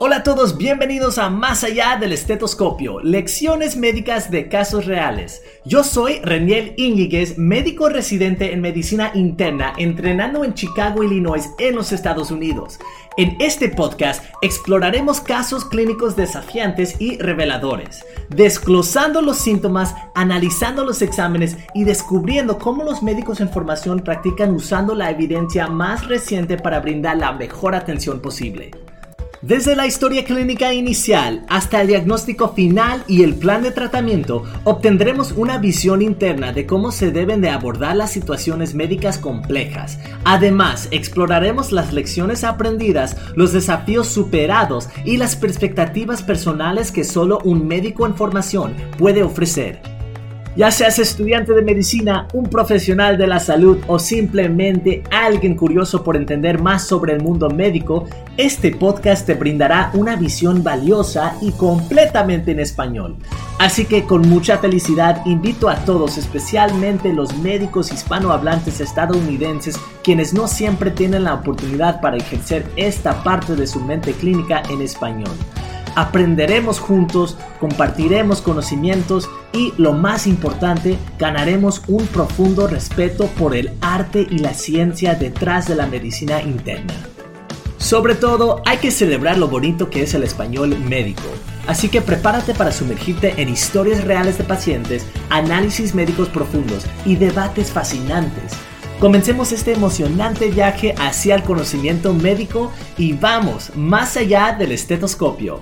Hola a todos, bienvenidos a Más allá del estetoscopio, lecciones médicas de casos reales. Yo soy Reniel Íñiguez, médico residente en medicina interna, entrenando en Chicago, Illinois, en los Estados Unidos. En este podcast exploraremos casos clínicos desafiantes y reveladores, desglosando los síntomas, analizando los exámenes y descubriendo cómo los médicos en formación practican usando la evidencia más reciente para brindar la mejor atención posible. Desde la historia clínica inicial hasta el diagnóstico final y el plan de tratamiento, obtendremos una visión interna de cómo se deben de abordar las situaciones médicas complejas. Además, exploraremos las lecciones aprendidas, los desafíos superados y las perspectivas personales que solo un médico en formación puede ofrecer. Ya seas estudiante de medicina, un profesional de la salud o simplemente alguien curioso por entender más sobre el mundo médico, este podcast te brindará una visión valiosa y completamente en español. Así que con mucha felicidad invito a todos, especialmente los médicos hispanohablantes estadounidenses, quienes no siempre tienen la oportunidad para ejercer esta parte de su mente clínica en español aprenderemos juntos, compartiremos conocimientos y lo más importante, ganaremos un profundo respeto por el arte y la ciencia detrás de la medicina interna. Sobre todo, hay que celebrar lo bonito que es el español médico. Así que prepárate para sumergirte en historias reales de pacientes, análisis médicos profundos y debates fascinantes. Comencemos este emocionante viaje hacia el conocimiento médico y vamos más allá del estetoscopio.